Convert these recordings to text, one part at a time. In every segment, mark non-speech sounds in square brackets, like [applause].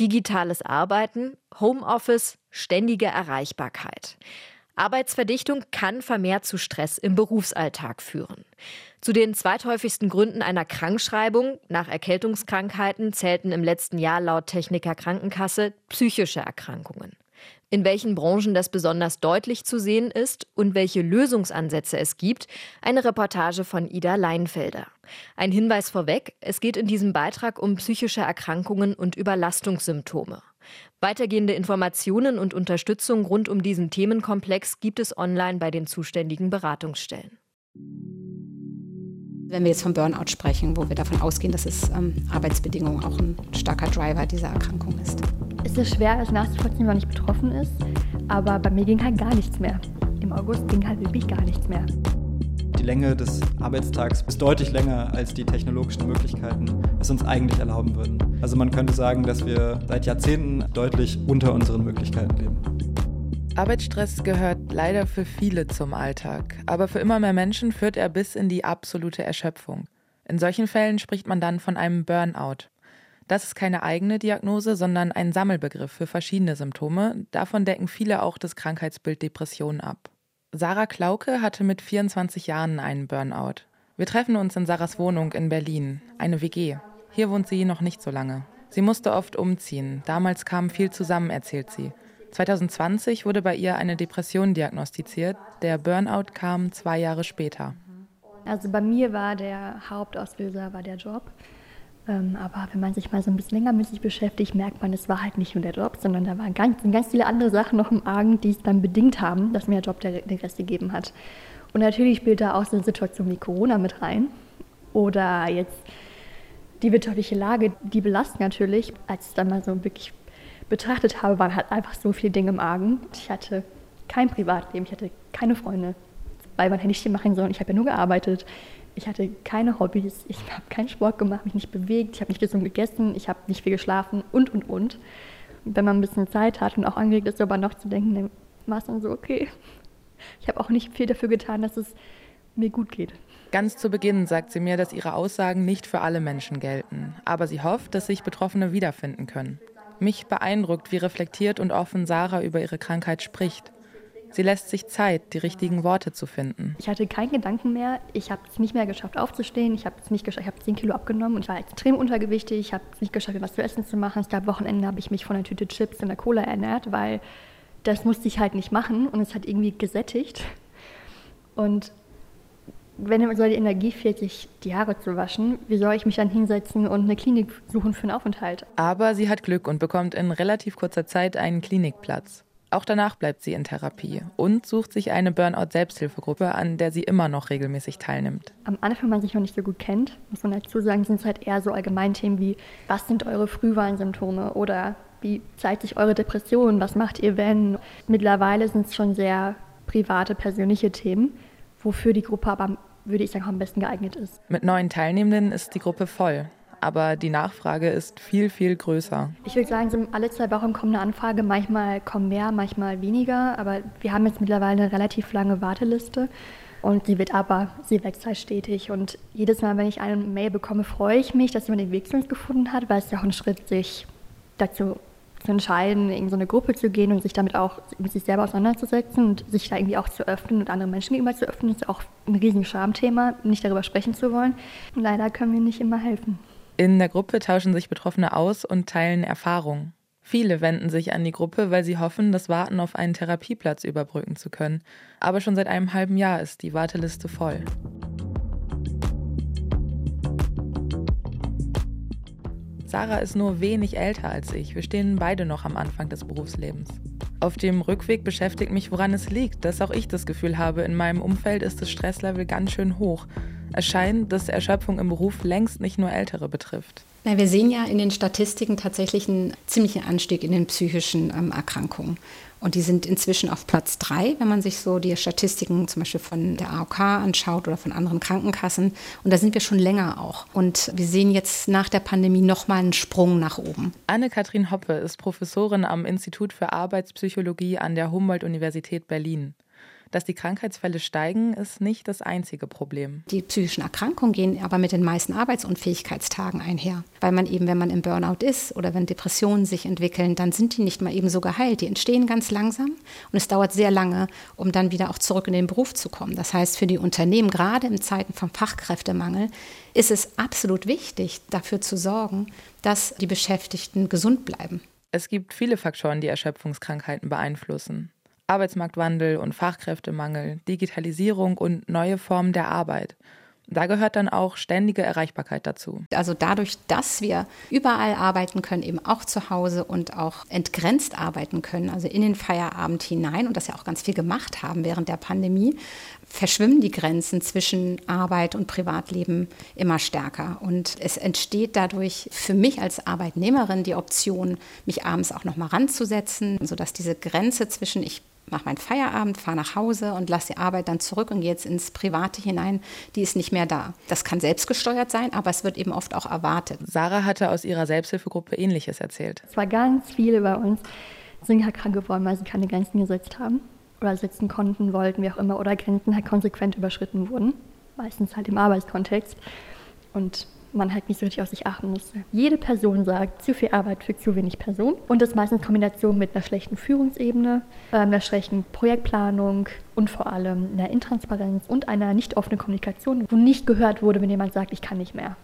Digitales Arbeiten, Homeoffice, ständige Erreichbarkeit. Arbeitsverdichtung kann vermehrt zu Stress im Berufsalltag führen. Zu den zweithäufigsten Gründen einer Krankschreibung nach Erkältungskrankheiten zählten im letzten Jahr laut Techniker Krankenkasse psychische Erkrankungen. In welchen Branchen das besonders deutlich zu sehen ist und welche Lösungsansätze es gibt, eine Reportage von Ida Leinfelder. Ein Hinweis vorweg, es geht in diesem Beitrag um psychische Erkrankungen und Überlastungssymptome. Weitergehende Informationen und Unterstützung rund um diesen Themenkomplex gibt es online bei den zuständigen Beratungsstellen. Wenn wir jetzt vom Burnout sprechen, wo wir davon ausgehen, dass es ähm, Arbeitsbedingungen auch ein starker Driver dieser Erkrankung ist. Es ist schwer, es nachzuvollziehen, wenn man nicht betroffen ist, aber bei mir ging halt gar nichts mehr. Im August ging halt wirklich gar nichts mehr. Die Länge des Arbeitstags ist deutlich länger, als die technologischen Möglichkeiten es uns eigentlich erlauben würden. Also man könnte sagen, dass wir seit Jahrzehnten deutlich unter unseren Möglichkeiten leben. Arbeitsstress gehört leider für viele zum Alltag, aber für immer mehr Menschen führt er bis in die absolute Erschöpfung. In solchen Fällen spricht man dann von einem Burnout. Das ist keine eigene Diagnose, sondern ein Sammelbegriff für verschiedene Symptome. Davon decken viele auch das Krankheitsbild Depression ab. Sarah Klauke hatte mit 24 Jahren einen Burnout. Wir treffen uns in Sarahs Wohnung in Berlin, eine WG. Hier wohnt sie noch nicht so lange. Sie musste oft umziehen. Damals kam viel zusammen, erzählt sie. 2020 wurde bei ihr eine Depression diagnostiziert. Der Burnout kam zwei Jahre später. Also bei mir war der Hauptauslöser war der Job. Ähm, aber wenn man sich mal so ein bisschen länger mit sich beschäftigt, merkt man, es war halt nicht nur der Job, sondern da waren ganz, ganz viele andere Sachen noch im Argen, die es dann bedingt haben, dass mir der Job den Rest gegeben hat. Und natürlich spielt da auch so eine Situation wie Corona mit rein. Oder jetzt die wirtschaftliche Lage, die belastet natürlich. Als ich dann mal so wirklich betrachtet habe, waren halt einfach so viele Dinge im Argen. Ich hatte kein Privatleben, ich hatte keine Freunde, weil man hätte nicht machen sollen. Ich habe ja nur gearbeitet. Ich hatte keine Hobbys, ich [laughs] habe keinen Sport gemacht, mich nicht bewegt, ich habe nicht gesund gegessen, ich habe nicht viel geschlafen und, und, und. Wenn man ein bisschen Zeit hat und auch angeregt ist, darüber noch zu denken, dann war es dann so, okay. Ich habe auch nicht viel dafür getan, dass es mir gut geht. Ganz zu Beginn sagt sie mir, dass ihre Aussagen nicht für alle Menschen gelten. Aber sie hofft, dass sich Betroffene wiederfinden können. Mich beeindruckt, wie reflektiert und offen Sarah über ihre Krankheit spricht. Sie lässt sich Zeit, die richtigen Worte zu finden. Ich hatte keinen Gedanken mehr. Ich habe es nicht mehr geschafft, aufzustehen. Ich habe es nicht geschafft. Ich habe 10 Kilo abgenommen und ich war extrem untergewichtig. Ich habe es nicht geschafft, was zu essen zu machen. Es gab Wochenende, habe ich mich von einer Tüte Chips und der Cola ernährt, weil das musste ich halt nicht machen und es hat irgendwie gesättigt. Und wenn mir so die Energie fehlt, sich die Haare zu waschen, wie soll ich mich dann hinsetzen und eine Klinik suchen für einen Aufenthalt? Aber sie hat Glück und bekommt in relativ kurzer Zeit einen Klinikplatz. Auch danach bleibt sie in Therapie und sucht sich eine Burnout-Selbsthilfegruppe, an der sie immer noch regelmäßig teilnimmt. Am Anfang, wenn man sich noch nicht so gut kennt, muss man dazu sagen, sind es halt eher so Allgemeinthemen wie, was sind eure Frühwarnsymptome oder wie zeigt sich eure Depression, was macht ihr, wenn? Mittlerweile sind es schon sehr private, persönliche Themen wofür die Gruppe aber, würde ich sagen, am besten geeignet ist. Mit neuen Teilnehmenden ist die Gruppe voll. Aber die Nachfrage ist viel, viel größer. Ich würde sagen, alle zwei Wochen kommt eine Anfrage. Manchmal kommen mehr, manchmal weniger. Aber wir haben jetzt mittlerweile eine relativ lange Warteliste. Und sie wird aber, sie wächst halt stetig. Und jedes Mal, wenn ich eine Mail bekomme, freue ich mich, dass jemand den Weg zu uns gefunden hat, weil es ja auch ein Schritt, sich dazu zu entscheiden, in so eine Gruppe zu gehen und sich damit auch mit sich selber auseinanderzusetzen und sich da irgendwie auch zu öffnen und andere Menschen gegenüber zu öffnen, ist auch ein riesiges Schamthema, nicht darüber sprechen zu wollen. Und leider können wir nicht immer helfen. In der Gruppe tauschen sich Betroffene aus und teilen Erfahrungen. Viele wenden sich an die Gruppe, weil sie hoffen, das Warten auf einen Therapieplatz überbrücken zu können. Aber schon seit einem halben Jahr ist die Warteliste voll. Sarah ist nur wenig älter als ich. Wir stehen beide noch am Anfang des Berufslebens. Auf dem Rückweg beschäftigt mich, woran es liegt, dass auch ich das Gefühl habe, in meinem Umfeld ist das Stresslevel ganz schön hoch. Es scheint, dass Erschöpfung im Beruf längst nicht nur Ältere betrifft. Na, wir sehen ja in den Statistiken tatsächlich einen ziemlichen Anstieg in den psychischen ähm, Erkrankungen. Und die sind inzwischen auf Platz drei, wenn man sich so die Statistiken zum Beispiel von der AOK anschaut oder von anderen Krankenkassen. Und da sind wir schon länger auch. Und wir sehen jetzt nach der Pandemie nochmal einen Sprung nach oben. Anne-Kathrin Hoppe ist Professorin am Institut für Arbeitspsychologie an der Humboldt-Universität Berlin. Dass die Krankheitsfälle steigen, ist nicht das einzige Problem. Die psychischen Erkrankungen gehen aber mit den meisten Arbeitsunfähigkeitstagen einher. Weil man eben, wenn man im Burnout ist oder wenn Depressionen sich entwickeln, dann sind die nicht mal eben so geheilt. Die entstehen ganz langsam und es dauert sehr lange, um dann wieder auch zurück in den Beruf zu kommen. Das heißt, für die Unternehmen, gerade in Zeiten vom Fachkräftemangel, ist es absolut wichtig, dafür zu sorgen, dass die Beschäftigten gesund bleiben. Es gibt viele Faktoren, die Erschöpfungskrankheiten beeinflussen. Arbeitsmarktwandel und Fachkräftemangel, Digitalisierung und neue Formen der Arbeit. Da gehört dann auch ständige Erreichbarkeit dazu. Also dadurch, dass wir überall arbeiten können, eben auch zu Hause und auch entgrenzt arbeiten können, also in den Feierabend hinein und das ja auch ganz viel gemacht haben während der Pandemie, verschwimmen die Grenzen zwischen Arbeit und Privatleben immer stärker. Und es entsteht dadurch für mich als Arbeitnehmerin die Option, mich abends auch noch mal ranzusetzen, sodass diese Grenze zwischen ich mache meinen Feierabend, fahre nach Hause und lasse die Arbeit dann zurück und gehe jetzt ins Private hinein, die ist nicht mehr da. Das kann selbstgesteuert sein, aber es wird eben oft auch erwartet. Sarah hatte aus ihrer Selbsthilfegruppe Ähnliches erzählt. Es war ganz viele bei uns, sind halt krank geworden, weil sie keine Grenzen gesetzt haben oder setzen konnten, wollten, wie auch immer, oder Grenzen halt konsequent überschritten wurden. Meistens halt im Arbeitskontext. Und man halt nicht so richtig auf sich achten musste. Jede Person sagt, zu viel Arbeit für zu wenig Person. Und das meistens in Kombination mit einer schlechten Führungsebene, äh, einer schlechten Projektplanung und vor allem einer Intransparenz und einer nicht offenen Kommunikation, wo nicht gehört wurde, wenn jemand sagt, ich kann nicht mehr.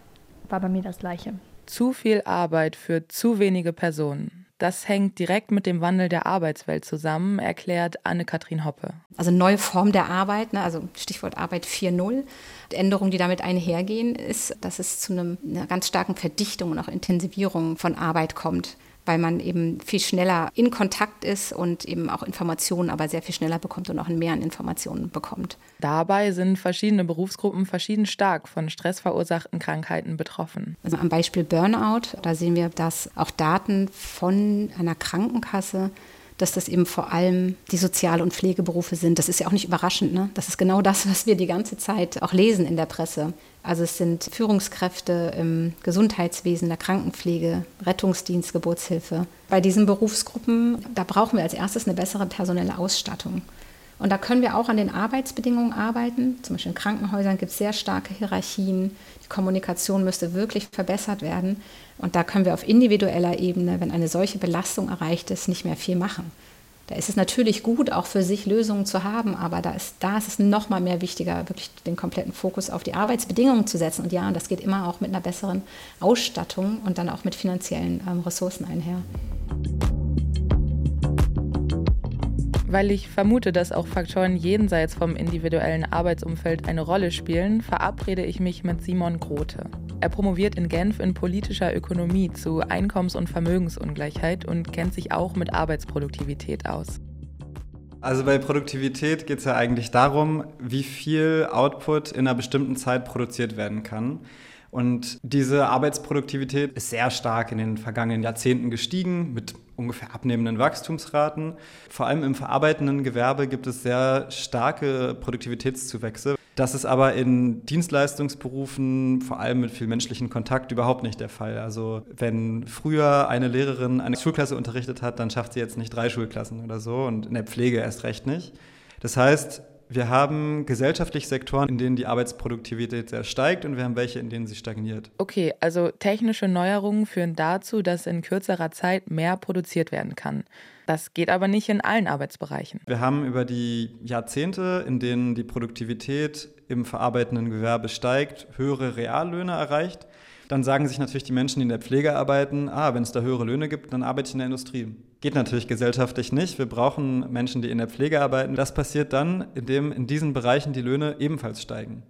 War bei mir das Gleiche. Zu viel Arbeit für zu wenige Personen. Das hängt direkt mit dem Wandel der Arbeitswelt zusammen, erklärt Anne-Kathrin Hoppe. Also neue Form der Arbeit, ne, also Stichwort Arbeit 4.0. Änderungen, die damit einhergehen, ist, dass es zu einem, einer ganz starken Verdichtung und auch Intensivierung von Arbeit kommt weil man eben viel schneller in Kontakt ist und eben auch Informationen aber sehr viel schneller bekommt und auch mehr an Informationen bekommt. Dabei sind verschiedene Berufsgruppen verschieden stark von stressverursachten Krankheiten betroffen. Also am Beispiel Burnout, da sehen wir, dass auch Daten von einer Krankenkasse dass das eben vor allem die Sozial- und Pflegeberufe sind. Das ist ja auch nicht überraschend. Ne? Das ist genau [laughs] das, was wir die ganze Zeit auch lesen in der Presse. Also es sind Führungskräfte im Gesundheitswesen, der Krankenpflege, Rettungsdienst, Geburtshilfe. Bei diesen Berufsgruppen, da brauchen wir als erstes eine bessere personelle Ausstattung. Und da können wir auch an den Arbeitsbedingungen arbeiten. Zum Beispiel in Krankenhäusern gibt es sehr starke Hierarchien. Die Kommunikation müsste wirklich verbessert werden. Und da können wir auf individueller Ebene, wenn eine solche Belastung erreicht ist, nicht mehr viel machen. Da ist es natürlich gut, auch für sich Lösungen zu haben, aber da ist, da ist es noch mal mehr wichtiger, wirklich den kompletten Fokus auf die Arbeitsbedingungen zu setzen. Und ja, das geht immer auch mit einer besseren Ausstattung und dann auch mit finanziellen ähm, Ressourcen einher. Weil ich vermute, dass auch Faktoren jenseits vom individuellen Arbeitsumfeld eine Rolle spielen, verabrede ich mich mit Simon Grote. Er promoviert in Genf in politischer Ökonomie zu Einkommens- und Vermögensungleichheit und kennt sich auch mit Arbeitsproduktivität aus. Also bei Produktivität geht es ja eigentlich darum, wie viel Output in einer bestimmten Zeit produziert werden kann. Und diese Arbeitsproduktivität ist sehr stark in den vergangenen Jahrzehnten gestiegen, mit ungefähr abnehmenden Wachstumsraten. Vor allem im verarbeitenden Gewerbe gibt es sehr starke Produktivitätszuwächse. Das ist aber in Dienstleistungsberufen, vor allem mit viel menschlichen Kontakt, überhaupt nicht der Fall. Also wenn früher eine Lehrerin eine Schulklasse unterrichtet hat, dann schafft sie jetzt nicht drei Schulklassen oder so und in der Pflege erst recht nicht. Das heißt, wir haben gesellschaftliche Sektoren, in denen die Arbeitsproduktivität sehr steigt und wir haben welche, in denen sie stagniert. Okay, also technische Neuerungen führen dazu, dass in kürzerer Zeit mehr produziert werden kann. Das geht aber nicht in allen Arbeitsbereichen. Wir haben über die Jahrzehnte, in denen die Produktivität im verarbeitenden Gewerbe steigt, höhere Reallöhne erreicht. Dann sagen sich natürlich die Menschen, die in der Pflege arbeiten, ah, wenn es da höhere Löhne gibt, dann arbeite ich in der Industrie. Geht natürlich gesellschaftlich nicht. Wir brauchen Menschen, die in der Pflege arbeiten. Das passiert dann, indem in diesen Bereichen die Löhne ebenfalls steigen.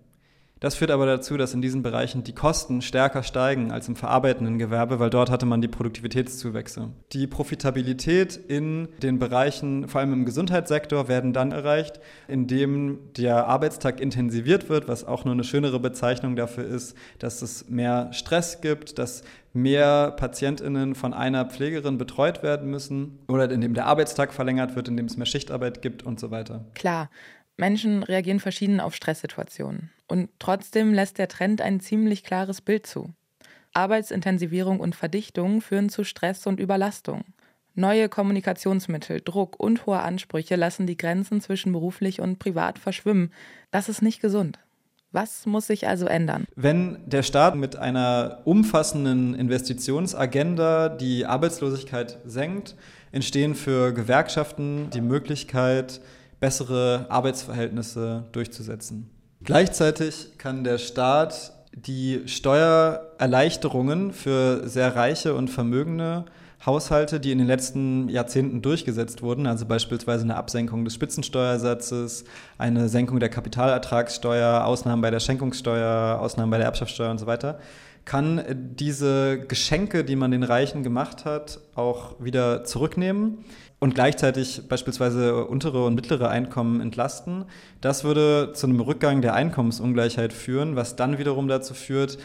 Das führt aber dazu, dass in diesen Bereichen die Kosten stärker steigen als im verarbeitenden Gewerbe, weil dort hatte man die Produktivitätszuwächse. Die Profitabilität in den Bereichen, vor allem im Gesundheitssektor, werden dann erreicht, indem der Arbeitstag intensiviert wird, was auch nur eine schönere Bezeichnung dafür ist, dass es mehr Stress gibt, dass mehr Patientinnen von einer Pflegerin betreut werden müssen oder indem der Arbeitstag verlängert wird, indem es mehr Schichtarbeit gibt und so weiter. Klar, Menschen reagieren verschieden auf Stresssituationen. Und trotzdem lässt der Trend ein ziemlich klares Bild zu. Arbeitsintensivierung und Verdichtung führen zu Stress und Überlastung. Neue Kommunikationsmittel, Druck und hohe Ansprüche lassen die Grenzen zwischen beruflich und privat verschwimmen. Das ist nicht gesund. Was muss sich also ändern? Wenn der Staat mit einer umfassenden Investitionsagenda die Arbeitslosigkeit senkt, entstehen für Gewerkschaften die Möglichkeit, bessere Arbeitsverhältnisse durchzusetzen. Gleichzeitig kann der Staat die Steuererleichterungen für sehr reiche und vermögende Haushalte, die in den letzten Jahrzehnten durchgesetzt wurden, also beispielsweise eine Absenkung des Spitzensteuersatzes, eine Senkung der Kapitalertragssteuer, Ausnahmen bei der Schenkungssteuer, Ausnahmen bei der Erbschaftssteuer und so weiter, kann diese Geschenke, die man den Reichen gemacht hat, auch wieder zurücknehmen und gleichzeitig beispielsweise untere und mittlere Einkommen entlasten. Das würde zu einem Rückgang der Einkommensungleichheit führen, was dann wiederum dazu führt,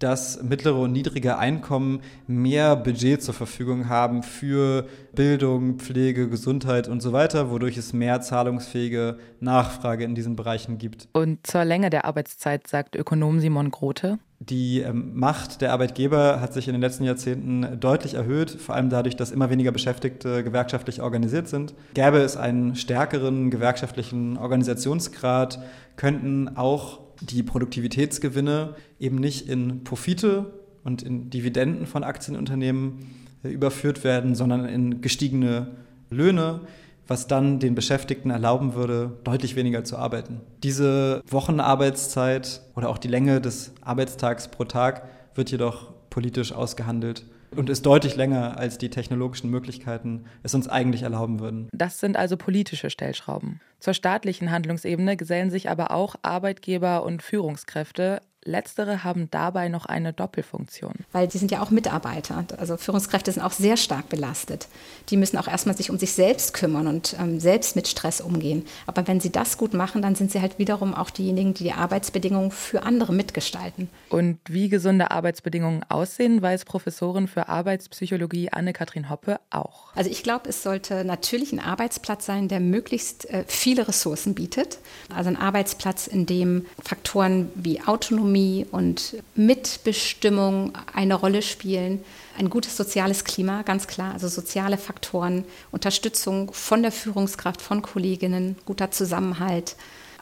dass mittlere und niedrige Einkommen mehr Budget zur Verfügung haben für Bildung, Pflege, Gesundheit und so weiter, wodurch es mehr zahlungsfähige Nachfrage in diesen Bereichen gibt. Und zur Länge der Arbeitszeit sagt Ökonom Simon Grote. Die ähm, Macht der Arbeitgeber hat sich in den letzten Jahrzehnten deutlich erhöht, vor allem dadurch, dass immer weniger Beschäftigte gewerkschaftlich organisiert sind. Gäbe es einen stärkeren gewerkschaftlichen Organisationsgrad, könnten auch die Produktivitätsgewinne eben nicht in Profite und in Dividenden von Aktienunternehmen äh, überführt werden, sondern in gestiegene Löhne, was dann den Beschäftigten erlauben würde, deutlich weniger zu arbeiten. Diese Wochenarbeitszeit oder auch die Länge des Arbeitstags pro Tag wird jedoch politisch ausgehandelt und ist deutlich länger, als die technologischen Möglichkeiten es uns eigentlich erlauben würden. Das sind also politische Stellschrauben. Zur staatlichen Handlungsebene gesellen sich aber auch Arbeitgeber und Führungskräfte, Letztere haben dabei noch eine Doppelfunktion. Weil die sind ja auch Mitarbeiter. Also Führungskräfte sind auch sehr stark belastet. Die müssen auch erstmal sich um sich selbst kümmern und ähm, selbst mit Stress umgehen. Aber wenn sie das gut machen, dann sind sie halt wiederum auch diejenigen, die die Arbeitsbedingungen für andere mitgestalten. Und wie gesunde Arbeitsbedingungen aussehen, weiß Professorin für Arbeitspsychologie Anne-Kathrin Hoppe auch. Also ich glaube, es sollte natürlich ein Arbeitsplatz sein, der möglichst äh, viele Ressourcen bietet. Also ein Arbeitsplatz, in dem Faktoren wie Autonomie, Autonomie und Mitbestimmung eine Rolle spielen. Ein gutes soziales Klima, ganz klar, also soziale Faktoren, Unterstützung von der Führungskraft, von Kolleginnen, guter Zusammenhalt,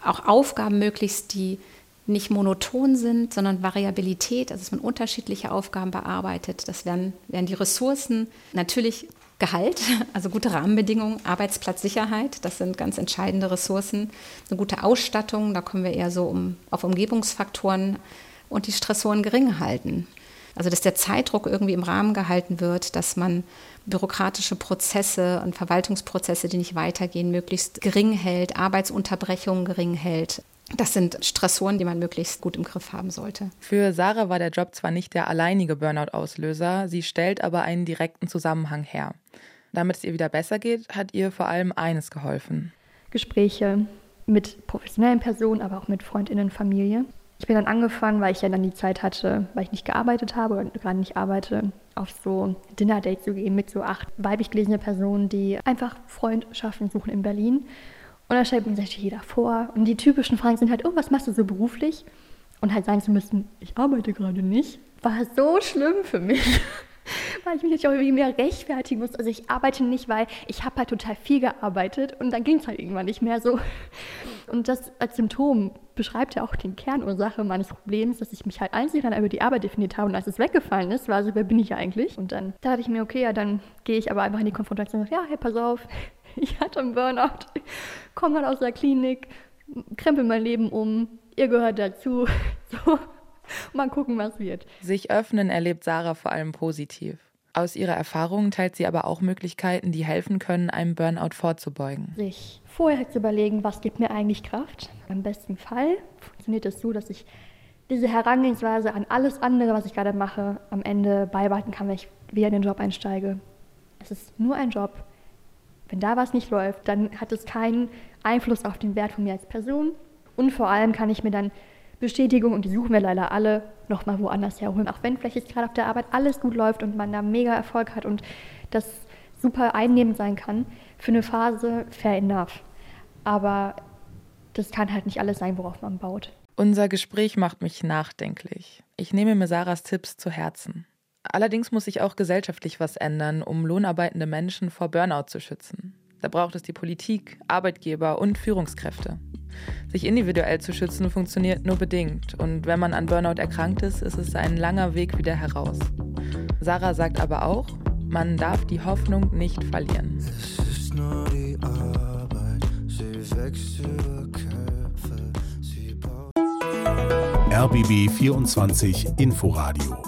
auch Aufgaben möglichst, die nicht monoton sind, sondern Variabilität, also dass man unterschiedliche Aufgaben bearbeitet. Das wären, wären die Ressourcen. Natürlich Gehalt, also gute Rahmenbedingungen, Arbeitsplatzsicherheit, das sind ganz entscheidende Ressourcen. Eine gute Ausstattung, da kommen wir eher so um, auf Umgebungsfaktoren und die Stressoren gering halten. Also dass der Zeitdruck irgendwie im Rahmen gehalten wird, dass man bürokratische Prozesse und Verwaltungsprozesse, die nicht weitergehen, möglichst gering hält, Arbeitsunterbrechungen gering hält. Das sind Stressoren, die man möglichst gut im Griff haben sollte. Für Sarah war der Job zwar nicht der alleinige Burnout-Auslöser, sie stellt aber einen direkten Zusammenhang her. Damit es ihr wieder besser geht, hat ihr vor allem eines geholfen. Gespräche mit professionellen Personen, aber auch mit Freundinnen, Familie. Ich bin dann angefangen, weil ich ja dann die Zeit hatte, weil ich nicht gearbeitet habe oder gerade nicht arbeite, auf so Dinner-Dates zu gehen mit so acht weiblich gelesene Personen, die einfach Freundschaften suchen in Berlin. Und dann stellt man sich jeder vor. Und die typischen Fragen sind halt, oh, was machst du so beruflich? Und halt sagen zu müssen, ich arbeite gerade nicht, war so schlimm für mich. [laughs] weil ich mich natürlich auch irgendwie mehr rechtfertigen muss. Also ich arbeite nicht, weil ich habe halt total viel gearbeitet und dann ging es halt irgendwann nicht mehr so. Und das als Symptom beschreibt ja auch die Kernursache meines Problems, dass ich mich halt einzig dann über die Arbeit definiert habe und als es weggefallen ist, war so, wer bin ich eigentlich? Und dann dachte ich mir, okay, ja, dann gehe ich aber einfach in die Konfrontation und sage, ja, hey, pass auf, [laughs] ich hatte einen Burnout, komme halt aus der Klinik, krempel mein Leben um, ihr gehört dazu. [laughs] So, mal gucken, was wird. Sich öffnen erlebt Sarah vor allem positiv. Aus ihrer Erfahrung teilt sie aber auch Möglichkeiten, die helfen können, einem Burnout vorzubeugen. Sich vorher zu überlegen, was gibt mir eigentlich Kraft. Im besten Fall funktioniert es so, dass ich diese Herangehensweise an alles andere, was ich gerade mache, am Ende beibehalten kann, wenn ich wieder in den Job einsteige. Es ist nur ein Job. Wenn da was nicht läuft, dann hat es keinen Einfluss auf den Wert von mir als Person. Und vor allem kann ich mir dann Bestätigung, und die suchen wir leider alle, nochmal woanders herholen. Auch wenn vielleicht jetzt gerade auf der Arbeit alles gut läuft und man da mega Erfolg hat und das super einnehmend sein kann, für eine Phase fair enough. Aber das kann halt nicht alles sein, worauf man baut. Unser Gespräch macht mich nachdenklich. Ich nehme mir Sarahs Tipps zu Herzen. Allerdings muss sich auch gesellschaftlich was ändern, um lohnarbeitende Menschen vor Burnout zu schützen. Da braucht es die Politik, Arbeitgeber und Führungskräfte. Sich individuell zu schützen funktioniert nur bedingt und wenn man an Burnout erkrankt ist, ist es ein langer Weg wieder heraus. Sarah sagt aber auch, man darf die Hoffnung nicht verlieren. Es ist nur die Arbeit, sie wächst über Köpfe, sie RBB 24 Inforadio